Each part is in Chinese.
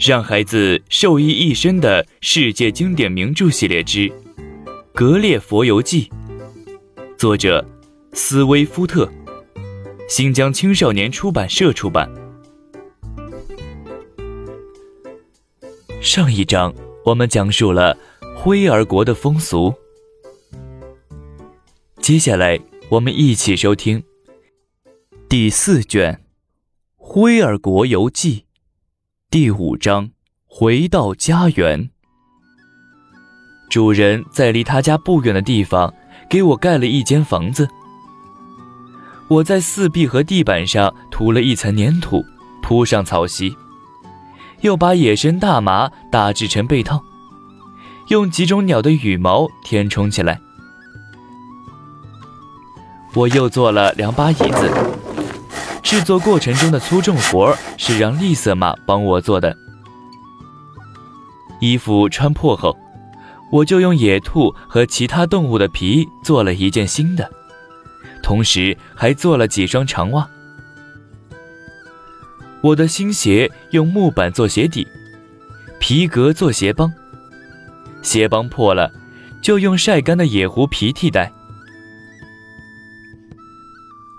让孩子受益一生的世界经典名著系列之《格列佛游记》，作者斯威夫特，新疆青少年出版社出版。上一章我们讲述了灰儿国的风俗，接下来我们一起收听第四卷《灰儿国游记》。第五章，回到家园。主人在离他家不远的地方给我盖了一间房子。我在四壁和地板上涂了一层粘土，铺上草席，又把野生大麻打制成被套，用几种鸟的羽毛填充起来。我又做了两把椅子。制作过程中的粗重活是让栗色马帮我做的。衣服穿破后，我就用野兔和其他动物的皮做了一件新的，同时还做了几双长袜。我的新鞋用木板做鞋底，皮革做鞋帮。鞋帮破了，就用晒干的野狐皮替代。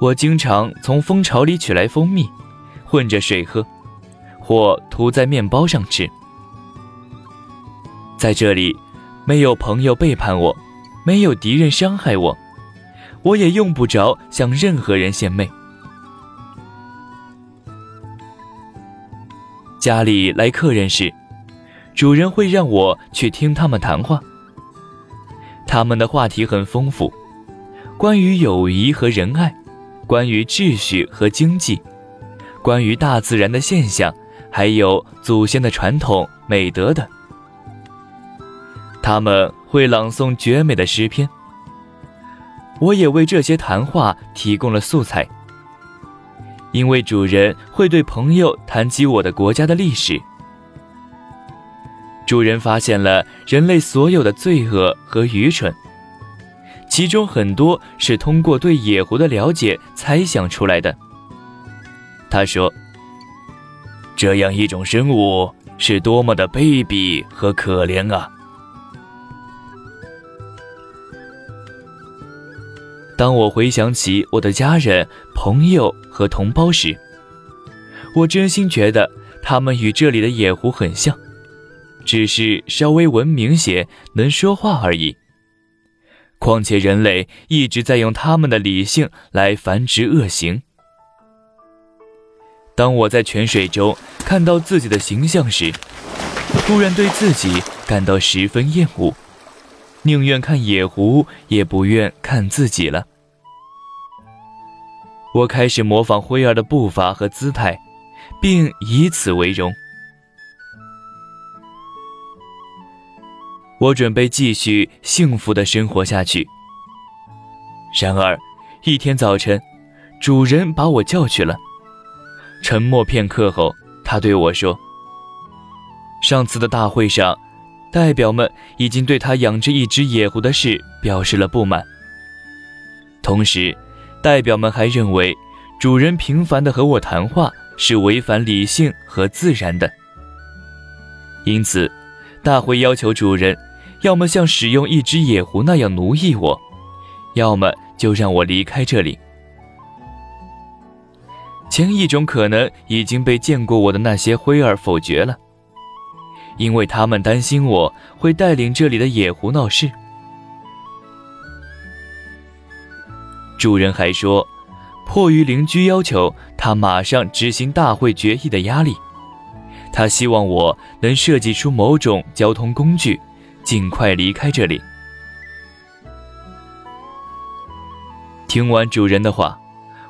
我经常从蜂巢里取来蜂蜜，混着水喝，或涂在面包上吃。在这里，没有朋友背叛我，没有敌人伤害我，我也用不着向任何人献媚。家里来客人时，主人会让我去听他们谈话。他们的话题很丰富，关于友谊和仁爱。关于秩序和经济，关于大自然的现象，还有祖先的传统美德等，他们会朗诵绝美的诗篇。我也为这些谈话提供了素材，因为主人会对朋友谈起我的国家的历史。主人发现了人类所有的罪恶和愚蠢。其中很多是通过对野狐的了解猜想出来的。他说：“这样一种生物是多么的卑鄙和可怜啊！”当我回想起我的家人、朋友和同胞时，我真心觉得他们与这里的野狐很像，只是稍微文明些，能说话而已。况且人类一直在用他们的理性来繁殖恶行。当我在泉水中看到自己的形象时，突然对自己感到十分厌恶，宁愿看野狐也不愿看自己了。我开始模仿灰儿的步伐和姿态，并以此为荣。我准备继续幸福的生活下去。然而，一天早晨，主人把我叫去了。沉默片刻后，他对我说：“上次的大会上，代表们已经对他养着一只野狐的事表示了不满。同时，代表们还认为，主人频繁地和我谈话是违反理性和自然的。因此，大会要求主人。”要么像使用一只野狐那样奴役我，要么就让我离开这里。前一种可能已经被见过我的那些灰儿否决了，因为他们担心我会带领这里的野狐闹事。主人还说，迫于邻居要求，他马上执行大会决议的压力，他希望我能设计出某种交通工具。尽快离开这里。听完主人的话，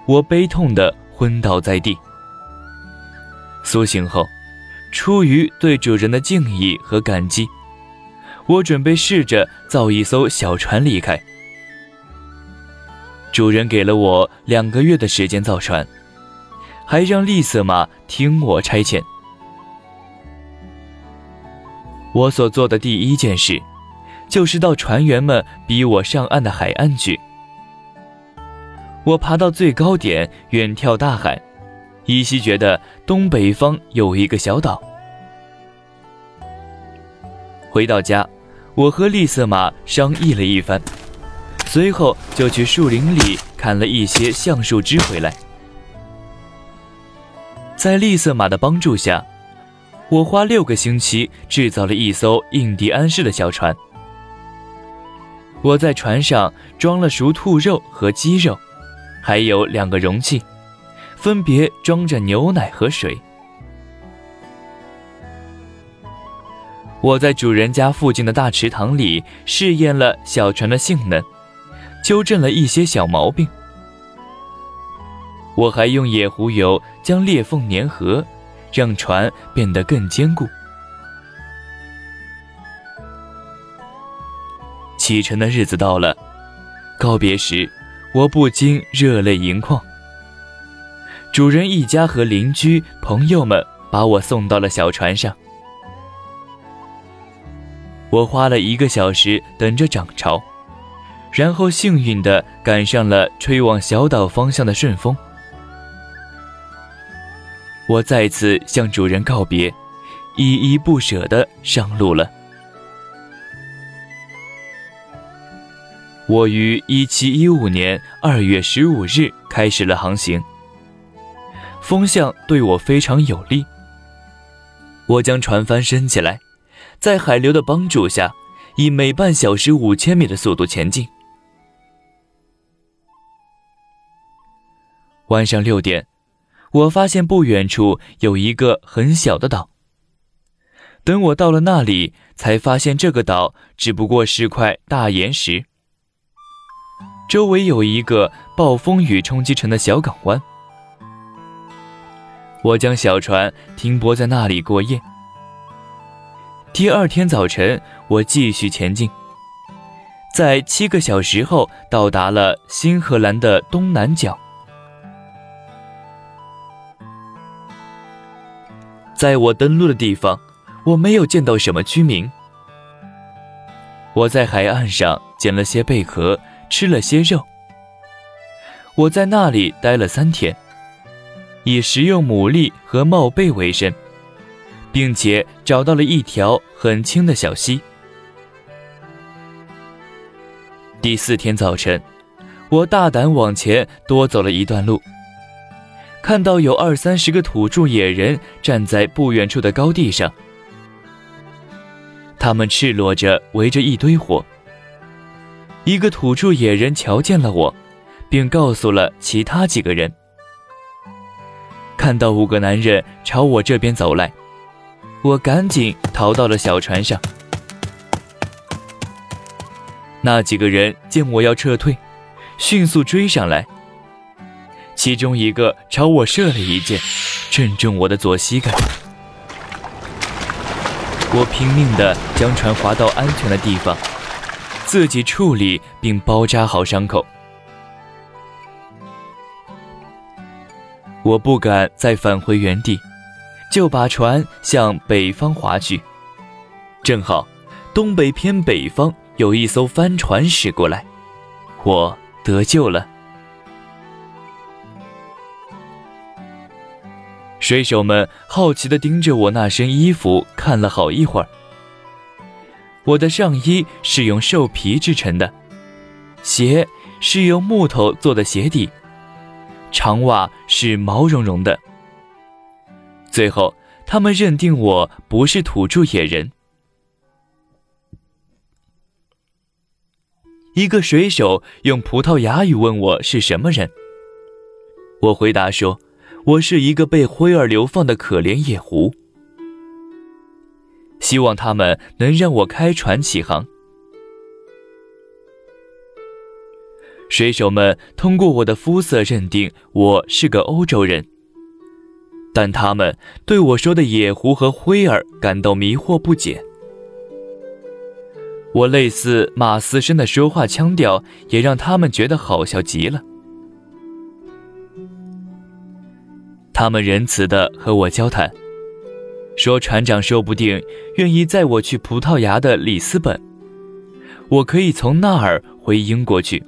我悲痛的昏倒在地。苏醒后，出于对主人的敬意和感激，我准备试着造一艘小船离开。主人给了我两个月的时间造船，还让栗色马听我差遣。我所做的第一件事，就是到船员们逼我上岸的海岸去。我爬到最高点，远眺大海，依稀觉得东北方有一个小岛，回到家，我和丽色马商议了一番，随后就去树林里砍了一些橡树枝回来。在丽色马的帮助下，我花六个星期制造了一艘印第安式的小船。我在船上装了熟兔肉和鸡肉，还有两个容器，分别装着牛奶和水。我在主人家附近的大池塘里试验了小船的性能，纠正了一些小毛病。我还用野狐油将裂缝粘合，让船变得更坚固。启程的日子到了，告别时，我不禁热泪盈眶。主人一家和邻居朋友们把我送到了小船上。我花了一个小时等着涨潮，然后幸运地赶上了吹往小岛方向的顺风。我再次向主人告别，依依不舍地上路了。我于一七一五年二月十五日开始了航行。风向对我非常有利。我将船帆升起来，在海流的帮助下，以每半小时五千米的速度前进。晚上六点，我发现不远处有一个很小的岛。等我到了那里，才发现这个岛只不过是块大岩石。周围有一个暴风雨冲击成的小港湾，我将小船停泊在那里过夜。第二天早晨，我继续前进，在七个小时后到达了新荷兰的东南角。在我登陆的地方，我没有见到什么居民。我在海岸上捡了些贝壳。吃了些肉，我在那里待了三天，以食用牡蛎和帽贝为生，并且找到了一条很清的小溪。第四天早晨，我大胆往前多走了一段路，看到有二三十个土著野人站在不远处的高地上，他们赤裸着围着一堆火。一个土著野人瞧见了我，并告诉了其他几个人。看到五个男人朝我这边走来，我赶紧逃到了小船上。那几个人见我要撤退，迅速追上来。其中一个朝我射了一箭，正中我的左膝盖。我拼命地将船划到安全的地方。自己处理并包扎好伤口。我不敢再返回原地，就把船向北方划去。正好，东北偏北方有一艘帆船驶过来，我得救了。水手们好奇地盯着我那身衣服看了好一会儿。我的上衣是用兽皮制成的，鞋是用木头做的鞋底，长袜是毛茸茸的。最后，他们认定我不是土著野人。一个水手用葡萄牙语问我是什么人，我回答说，我是一个被灰儿流放的可怜野狐。希望他们能让我开船起航。水手们通过我的肤色认定我是个欧洲人，但他们对我说的野狐和灰儿感到迷惑不解。我类似马斯生的说话腔调也让他们觉得好笑极了。他们仁慈地和我交谈。说船长说不定愿意载我去葡萄牙的里斯本，我可以从那儿回英国去。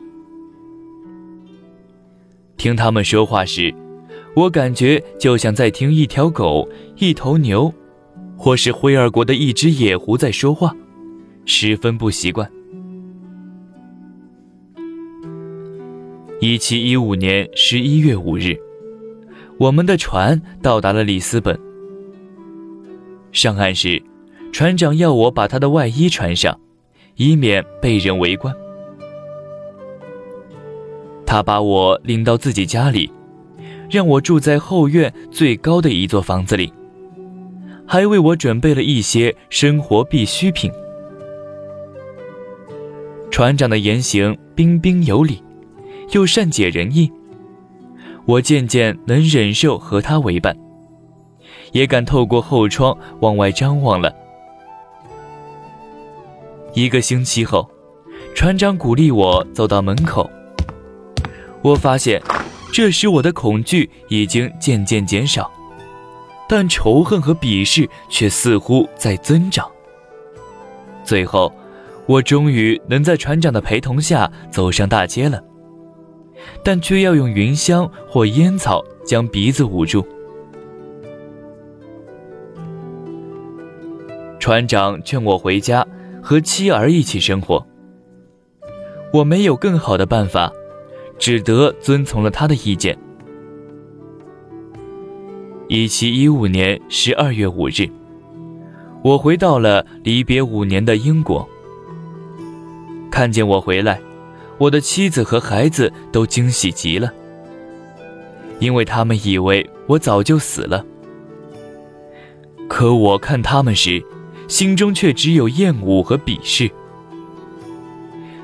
听他们说话时，我感觉就像在听一条狗、一头牛，或是灰二国的一只野狐在说话。十分不习惯。一七一五年十一月五日，我们的船到达了里斯本。上岸时，船长要我把他的外衣穿上，以免被人围观。他把我领到自己家里，让我住在后院最高的一座房子里，还为我准备了一些生活必需品。船长的言行彬彬有礼，又善解人意，我渐渐能忍受和他为伴，也敢透过后窗往外张望了。一个星期后，船长鼓励我走到门口。我发现，这时我的恐惧已经渐渐减少，但仇恨和鄙视却似乎在增长。最后，我终于能在船长的陪同下走上大街了，但却要用云香或烟草将鼻子捂住。船长劝我回家和妻儿一起生活，我没有更好的办法。只得遵从了他的意见。一七一五年十二月五日，我回到了离别五年的英国。看见我回来，我的妻子和孩子都惊喜极了，因为他们以为我早就死了。可我看他们时，心中却只有厌恶和鄙视。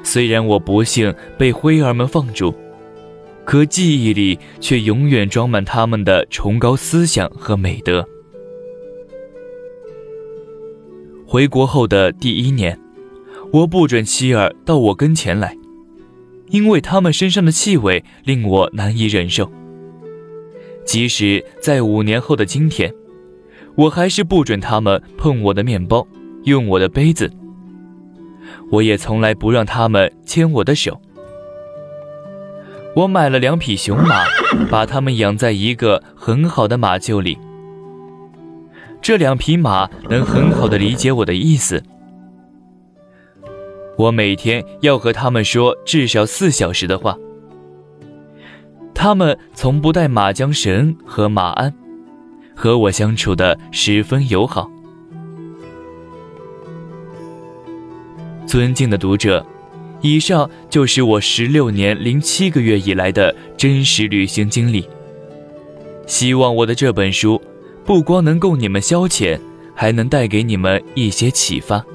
虽然我不幸被灰儿们放逐。可记忆里却永远装满他们的崇高思想和美德。回国后的第一年，我不准妻儿到我跟前来，因为他们身上的气味令我难以忍受。即使在五年后的今天，我还是不准他们碰我的面包，用我的杯子。我也从来不让他们牵我的手。我买了两匹雄马，把它们养在一个很好的马厩里。这两匹马能很好的理解我的意思。我每天要和他们说至少四小时的话。他们从不带马缰绳和马鞍，和我相处的十分友好。尊敬的读者。以上就是我十六年零七个月以来的真实旅行经历。希望我的这本书，不光能供你们消遣，还能带给你们一些启发。